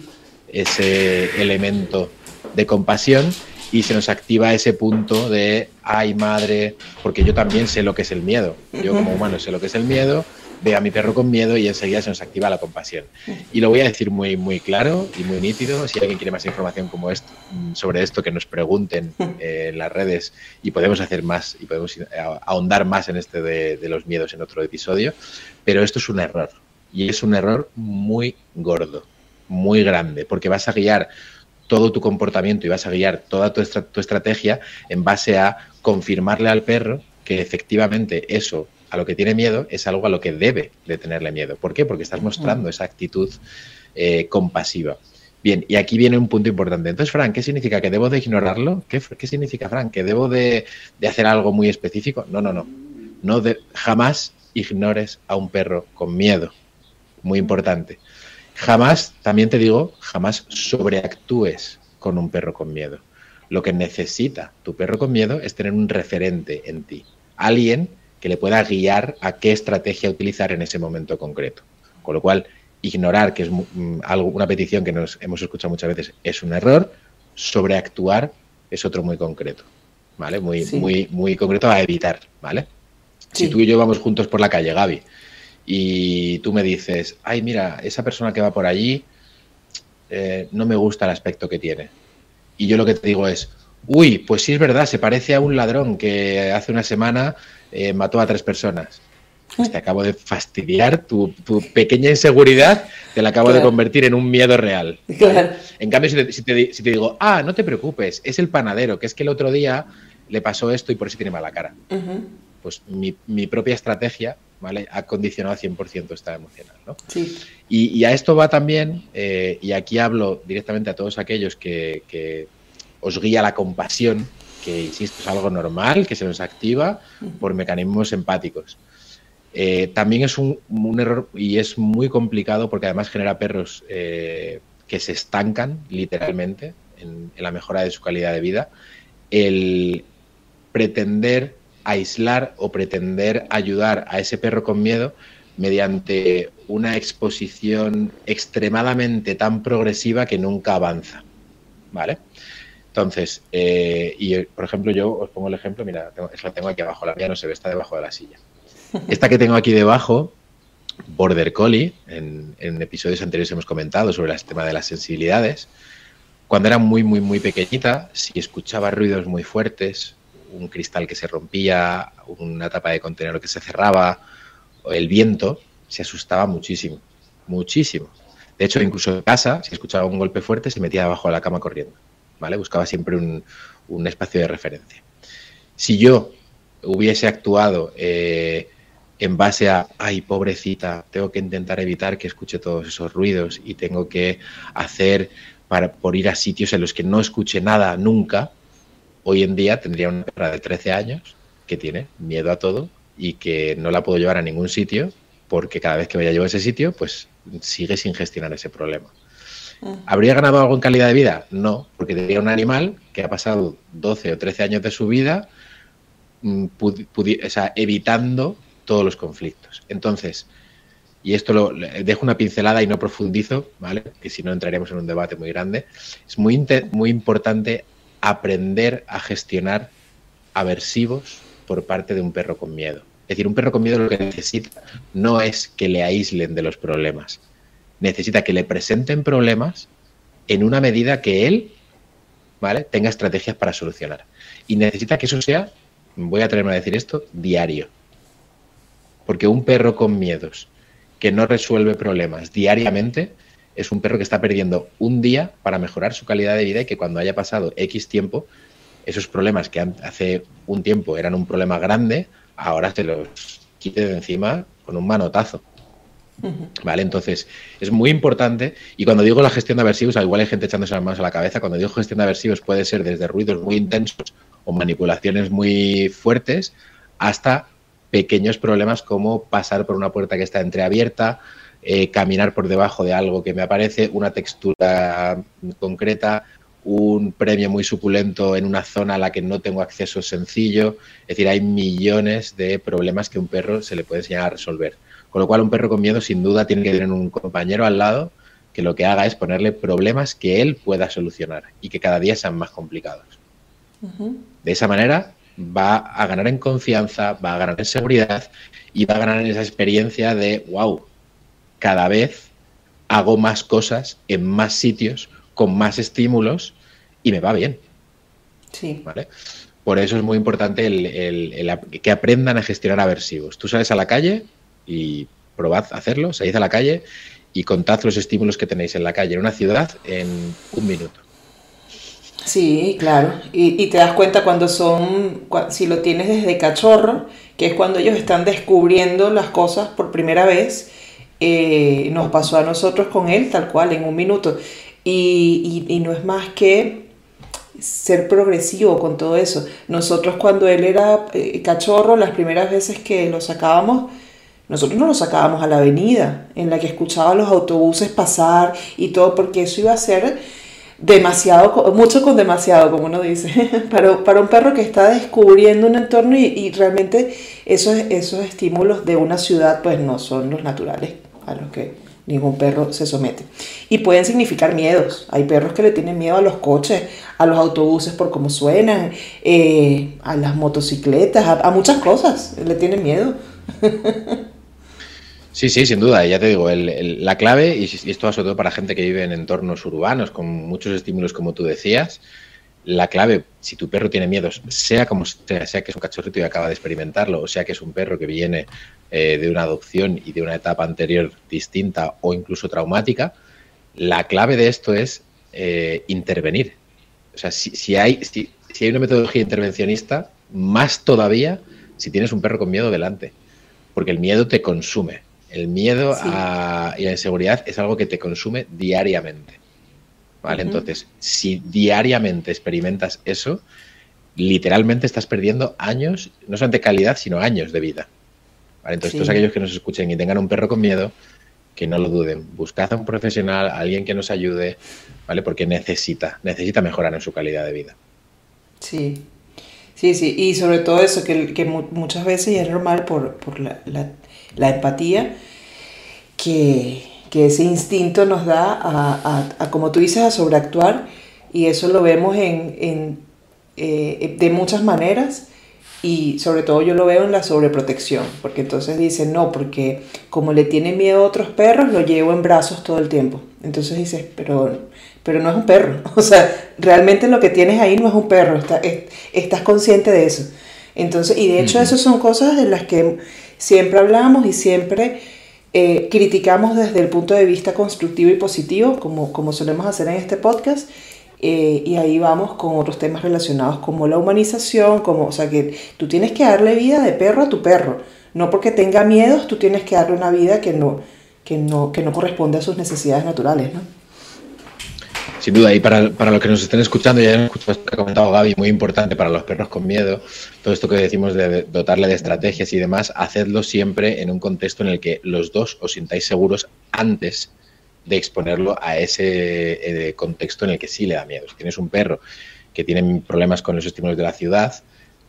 ese elemento de compasión y se nos activa ese punto de, ay madre, porque yo también sé lo que es el miedo. Yo como humano sé lo que es el miedo, veo a mi perro con miedo y enseguida se nos activa la compasión. Y lo voy a decir muy, muy claro y muy nítido. Si alguien quiere más información como esto, mm, sobre esto, que nos pregunten eh, en las redes y podemos hacer más y podemos ahondar más en este de, de los miedos en otro episodio. Pero esto es un error y es un error muy gordo, muy grande, porque vas a guiar todo tu comportamiento y vas a guiar toda tu, estrategia en base a confirmarle al perro que efectivamente eso a lo que tiene miedo es algo a lo que debe de tenerle miedo. ¿Por qué? Porque estás mostrando esa actitud eh, compasiva. Bien, y aquí viene un punto importante. Entonces, Frank, ¿qué significa? ¿Que debo de ignorarlo? ¿Qué, significa, Frank? ¿Que debo de, hacer algo muy específico? No, no, no. no de, jamás ignores a un perro con miedo. Muy importante. Jamás, también te digo, jamás sobreactúes con un perro con miedo. Lo que necesita tu perro con miedo es tener un referente en ti, alguien que le pueda guiar a qué estrategia utilizar en ese momento concreto. Con lo cual, ignorar, que es mm, algo, una petición que nos hemos escuchado muchas veces, es un error, sobreactuar es otro muy concreto, ¿vale? Muy, muy, muy concreto a evitar, ¿vale? Si tú y yo vamos juntos por la calle, Gaby, y tú me dices, ay, mira, esa persona que va por allí eh, no me gusta el aspecto que tiene. Y yo lo que te digo es, uy, pues sí es verdad, se parece a un ladrón que hace una semana eh, mató a tres personas. Pues te acabo de fastidiar tu, pequeña inseguridad, te la acabo de convertir en un miedo real. En cambio, si te, digo, ah, no te preocupes, es el panadero, que es que el otro día le pasó esto y por eso tiene mala cara. Pues mi, mi propia estrategia ¿vale? Ha condicionado 100% esta emocional, ¿no? Sí. Y, a esto va también, eh, y aquí hablo directamente a todos aquellos que, os guía la compasión, que insisto es algo normal, que se nos activa por mecanismos empáticos. Eh, también es un, error y es muy complicado porque además genera perros, eh, que se estancan literalmente en, la mejora de su calidad de vida, el pretender aislar o pretender ayudar a ese perro con miedo mediante una exposición extremadamente tan progresiva que nunca avanza. ¿Vale? Entonces, eh, y por ejemplo, yo os pongo el ejemplo, mira, tengo, la tengo aquí abajo, la mía no se ve, está debajo de la silla. Esta que tengo aquí debajo, Border Collie, en, episodios anteriores hemos comentado sobre el tema de las sensibilidades. Cuando era muy, muy, muy pequeñita, si escuchaba ruidos muy fuertes, un cristal que se rompía, una tapa de contenedor que se cerraba, el viento, se asustaba muchísimo, muchísimo. De hecho, incluso en casa, si escuchaba un golpe fuerte, se metía debajo de la cama corriendo. ¿vale? Buscaba siempre un, espacio de referencia. Si yo hubiese actuado eh, en base a, ay, pobrecita, tengo que intentar evitar que escuche todos esos ruidos y tengo que hacer para, por ir a sitios en los que no escuche nada nunca, hoy en día tendría una perra de 13 años que tiene miedo a todo y que no la puedo llevar a ningún sitio porque cada vez que vaya yo a ese sitio, pues sigue sin gestionar ese problema. ¿Habría ganado algo en calidad de vida? No, porque tendría un animal que ha pasado 12 o 13 años de su vida mm, evitando todos los conflictos. Entonces, y esto lo dejo una pincelada y no profundizo, ¿vale? Que si no entraremos en un debate muy grande. Es muy, muy importante aprender a gestionar aversivos por parte de un perro con miedo. Es decir, un perro con miedo lo que necesita no es que le aíslen de los problemas, necesita que le presenten problemas en una medida que él ¿vale? tenga estrategias para solucionar. Y necesita que eso sea, voy a atreverme a decir esto, diario. Porque un perro con miedos que no resuelve problemas diariamente es un perro que está perdiendo un día para mejorar su calidad de vida y que cuando haya pasado X tiempo, esos problemas que hace un tiempo eran un problema grande, ahora se los quite de encima con un manotazo. ¿Vale? Entonces, es muy importante. Y cuando digo la gestión de aversivos, igual hay gente echándose las manos a la cabeza. Cuando digo gestión de aversivos, puede ser desde ruidos muy intensos o manipulaciones muy fuertes hasta pequeños problemas como pasar por una puerta que está entreabierta, eh, caminar por debajo de algo que me aparece, una textura concreta, un premio muy suculento en una zona a la que no tengo acceso sencillo. Es decir, hay millones de problemas que un perro se le puede enseñar a resolver. Con lo cual, un perro con miedo sin duda tiene que tener un compañero al lado que lo que haga es ponerle problemas que él pueda solucionar y que cada día sean más complicados. De esa manera va a ganar en confianza, va a ganar en seguridad y va a ganar en esa experiencia de, wow, cada vez hago más cosas en más sitios, con más estímulos y me va bien. Sí. ¿Vale? Por eso es muy importante que aprendan a gestionar aversivos. Tú sales a la calle y probad hacerlo, salid a la calle y contad los estímulos que tenéis en la calle, en una ciudad, en un minuto. Sí, claro. Y, te das cuenta cuando son, si lo tienes desde cachorro, que es cuando ellos están descubriendo las cosas por primera vez. Eh, nos pasó a nosotros con él, tal cual, en un minuto. Y, y, no es más que ser progresivo con todo eso. Nosotros cuando él era eh, cachorro, las primeras veces que lo sacábamos, nosotros no lo sacábamos a la avenida, en la que escuchaba los autobuses pasar y todo, porque eso iba a ser demasiado, mucho con demasiado, como uno dice, para, para un perro que está descubriendo un entorno y, realmente esos, esos estímulos de una ciudad pues no son los naturales a los que ningún perro se somete. Y pueden significar miedos. Hay perros que le tienen miedo a los coches, a los autobuses por cómo suenan, eh, a las motocicletas, a, muchas cosas le tienen miedo. Sí, sí, sin duda. Ya te digo, la clave, y esto va sobre todo para gente que vive en entornos urbanos con muchos estímulos, como tú decías, la clave, si tu perro tiene miedos, sea como sea, sea que es un cachorrito y acaba de experimentarlo, o sea que es un perro que viene eh, de una adopción y de una etapa anterior distinta o incluso traumática, la clave de esto es eh, intervenir. O sea, si, hay, si hay una metodología intervencionista, más todavía si tienes un perro con miedo delante, porque el miedo te consume el miedo y la inseguridad es algo que te consume diariamente. ¿Vale? Entonces, si diariamente experimentas eso, literalmente estás perdiendo años, no solamente calidad, sino años de vida. ¿Vale? Entonces, todos aquellos que nos escuchen y tengan un perro con miedo, que no lo duden. Buscad a un profesional, a alguien que nos ayude, ¿vale? Porque necesita, necesita mejorar en su calidad de vida. Sí, sí, sí. Y sobre todo eso, que, que muchas veces, y es normal por, por la, la, empatía, que, que, ese instinto nos da a, a, como tú dices, a sobreactuar. Y eso lo vemos en, en eh, de muchas maneras y sobre todo yo lo veo en la sobreprotección, porque entonces dicen, no, porque como le tiene miedo a otros perros, lo llevo en brazos todo el tiempo. Entonces dices, pero, pero no es un perro. O sea, realmente lo que tienes ahí no es un perro, estás consciente de eso. Entonces, y de hecho, esas son cosas de las que siempre hablamos y siempre eh, criticamos desde el punto de vista constructivo y positivo, como, como solemos hacer en este podcast. Eh, y ahí vamos con otros temas relacionados como la humanización, como, o sea, que tú tienes que darle vida de perro a tu perro. No porque tenga miedos, tú tienes que darle una vida que no, que no, que no corresponde a sus necesidades naturales, ¿no? Sin duda, y para, para los que nos estén escuchando, ya han escuchado que ha comentado Gaby, muy importante para los perros con miedo, todo esto que decimos de dotarle de estrategias y demás, hacedlo siempre en un contexto en el que los dos os sintáis seguros antes de exponerlo a ese eh, contexto en el que sí le da miedo. Si tienes un perro que tiene problemas con los estímulos de la ciudad,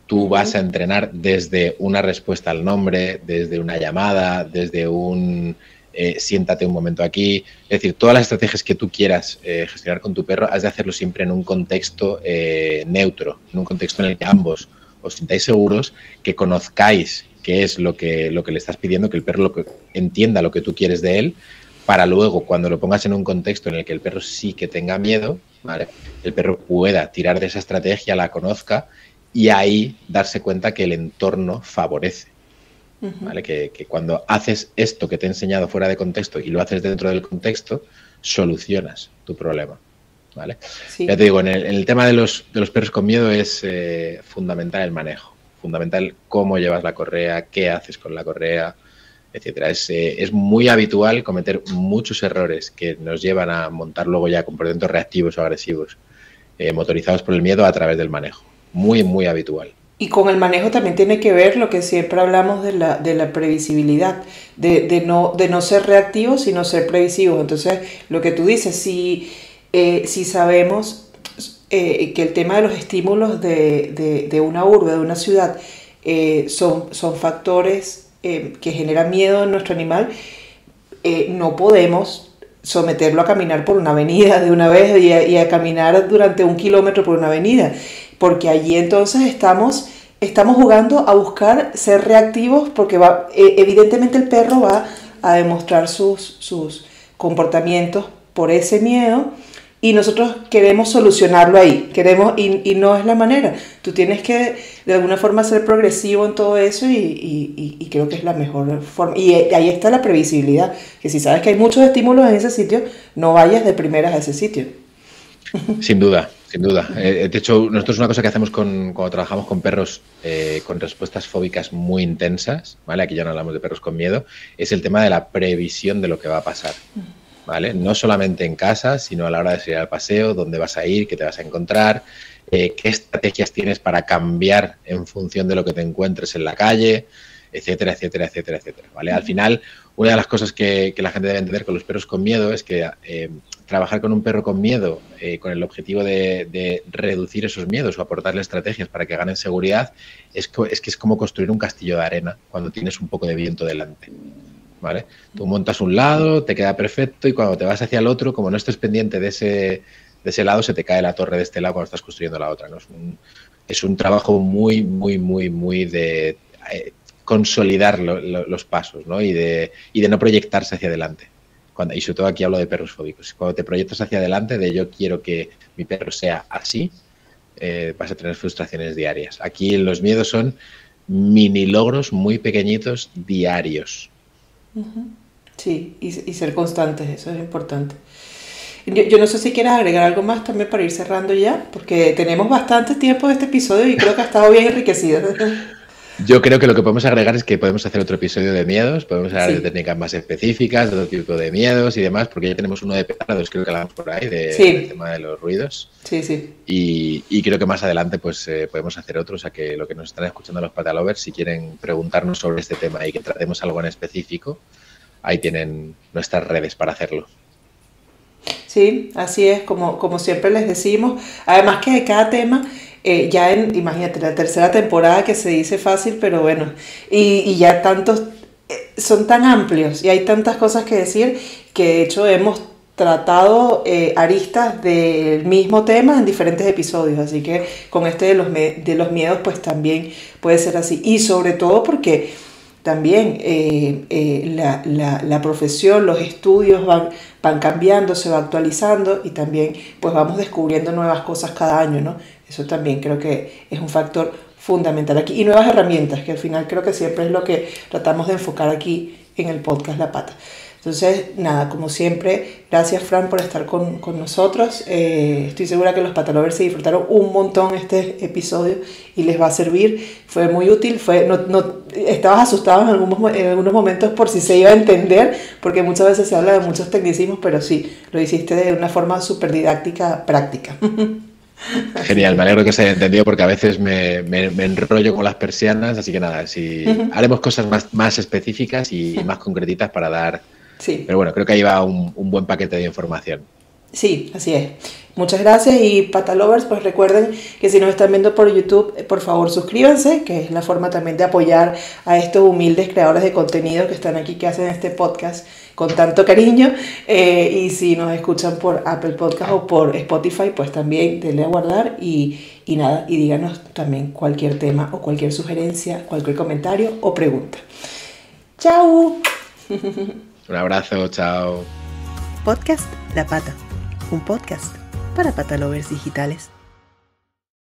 tú vas a entrenar desde una respuesta al nombre, desde una llamada, desde un eh, siéntate un momento aquí. Es decir, todas las estrategias que tú quieras eh, gestionar con tu perro, has de hacerlo siempre en un contexto neutro, en un contexto en el que ambos os sintáis seguros, que conozcáis qué es lo que, lo que le estás pidiendo, que el perro lo que, entienda lo que tú quieres de él para luego, cuando lo pongas en un contexto en el que el perro sí que tenga miedo, el perro pueda tirar de esa estrategia, la conozca y ahí darse cuenta que el entorno favorece. ¿Vale? Que, cuando haces esto que te he enseñado fuera de contexto y lo haces dentro del contexto, solucionas tu problema. ¿vale? Ya te digo, en el, tema de los, de los, perros con miedo es eh, fundamental el manejo, fundamental cómo llevas la correa, qué haces con la correa, etcétera. Eh, es, muy habitual cometer muchos errores que nos llevan a montar luego ya comportamientos reactivos o agresivos, eh, motorizados por el miedo a través del manejo. Muy, muy habitual. Y con el manejo también tiene que ver lo que siempre hablamos de la, de la previsibilidad, de, no, de no ser reactivos, sino ser previsivos. Entonces, lo que tú dices, si, eh, si sabemos que el tema de los estímulos de, de, una urbe, de una ciudad, son, son factores eh, que genera miedo en nuestro animal, eh, no podemos someterlo a caminar por una avenida de una vez y a, caminar durante un kilómetro por una avenida, porque allí entonces estamos, estamos jugando a buscar ser reactivos porque va, eh, evidentemente el perro va a demostrar sus, sus comportamientos por ese miedo y nosotros queremos solucionarlo ahí, queremos, y, no es la manera. Tú tienes que de alguna forma ser progresivo en todo eso y, creo que es la mejor forma. Y ahí está la previsibilidad, que si sabes que hay muchos estímulos en ese sitio, no vayas de primeras a ese sitio. Sin duda, sin duda. Eh, de hecho, nosotros una cosa que hacemos con, cuando trabajamos con perros eh, con respuestas fóbicas muy intensas, ¿vale? Aquí ya no hablamos de perros con miedo, es el tema de la previsión de lo que va a pasar. ¿vale? No solamente en casa, sino a la hora de salir al paseo, dónde vas a ir, qué te vas a encontrar, eh, qué estrategias tienes para cambiar en función de lo que te encuentres en la calle, etcétera, etcétera, etcétera, etcétera, ¿vale? Al final, una de las cosas que, la gente debe entender con los perros con miedo es que trabajar con un perro con miedo, eh, con el objetivo de, reducir esos miedos o aportarle estrategias para que ganen seguridad, es, es que es como construir un castillo de arena cuando tienes un poco de viento delante. ¿vale? Tú montas un lado, te queda perfecto y cuando te vas hacia el otro, como no estés pendiente de ese, de ese lado, se te cae la torre de este lado cuando estás construyendo la otra, ¿no? Es un, es un trabajo muy, muy, muy, muy de eh, consolidar los pasos, ¿no? Y de, y de no proyectarse hacia adelante. Cuando, y sobre todo aquí hablo de perros fóbicos. Cuando te proyectas hacia adelante, de yo quiero que mi perro sea así, eh, vas a tener frustraciones diarias. Aquí los miedos son mini logros muy pequeñitos diarios. Sí, y, ser constantes, eso es importante. Yo, no sé si quieres agregar algo más también para ir cerrando ya, porque tenemos bastante tiempo de este episodio y creo que ha estado bien enriquecido. Yo creo que lo que podemos agregar es que podemos hacer otro episodio de miedos, podemos hablar de técnicas más específicas, de otro tipo de miedos y demás, porque ya tenemos uno de petardos, creo que hablamos por ahí, de, del tema de los ruidos. Sí, sí. Y, creo que más adelante pues eh, podemos hacer otro, o sea que lo que nos están escuchando los patalovers, si quieren preguntarnos sobre este tema y que tratemos algo en específico, ahí tienen nuestras redes para hacerlo. Sí, así es, como, como siempre les decimos. Además que de cada tema, eh, ya en, imagínate, la tercera temporada que se dice fácil, pero bueno, y, ya tantos, eh, son tan amplios y hay tantas cosas que decir que de hecho hemos tratado eh, aristas del mismo tema en diferentes episodios, así que con este de los, de los miedos pues también puede ser así. Y sobre todo porque también eh, eh, la, la, la, profesión, los estudios van, van cambiando, se va actualizando y también pues vamos descubriendo nuevas cosas cada año, ¿no? Eso también creo que es un factor fundamental aquí. Y nuevas herramientas, que al final creo que siempre es lo que tratamos de enfocar aquí en el podcast La Pata. Entonces, nada, como siempre, gracias Fran por estar con, con nosotros. Eh, estoy segura que los patalovers se disfrutaron un montón este episodio y les va a servir. Fue muy útil. Fue, no, no, estabas asustado en algunos, en algunos momentos por si se iba a entender, porque muchas veces se habla de muchos tecnicismos, pero sí, lo hiciste de una forma súper didáctica, práctica. Genial, me alegro que se haya entendido porque a veces me, me, me enrollo con las persianas, así que nada, si uh -huh. haremos cosas más, más específicas y más concretitas para dar Sí. Pero bueno, creo que ahí va un, un, buen paquete de información. Sí, así es. Muchas gracias y patalovers, pues recuerden que si nos están viendo por YouTube, por favor suscríbanse, que es la forma también de apoyar a estos humildes creadores de contenido que están aquí, que hacen este podcast con tanto cariño. Eh, y si nos escuchan por Apple Podcast o por Spotify, pues también denle a guardar y, y nada, y díganos también cualquier tema o cualquier sugerencia, cualquier comentario o pregunta. ¡Chao! Un abrazo, chao. Podcast La Pata, un podcast para patalovers digitales.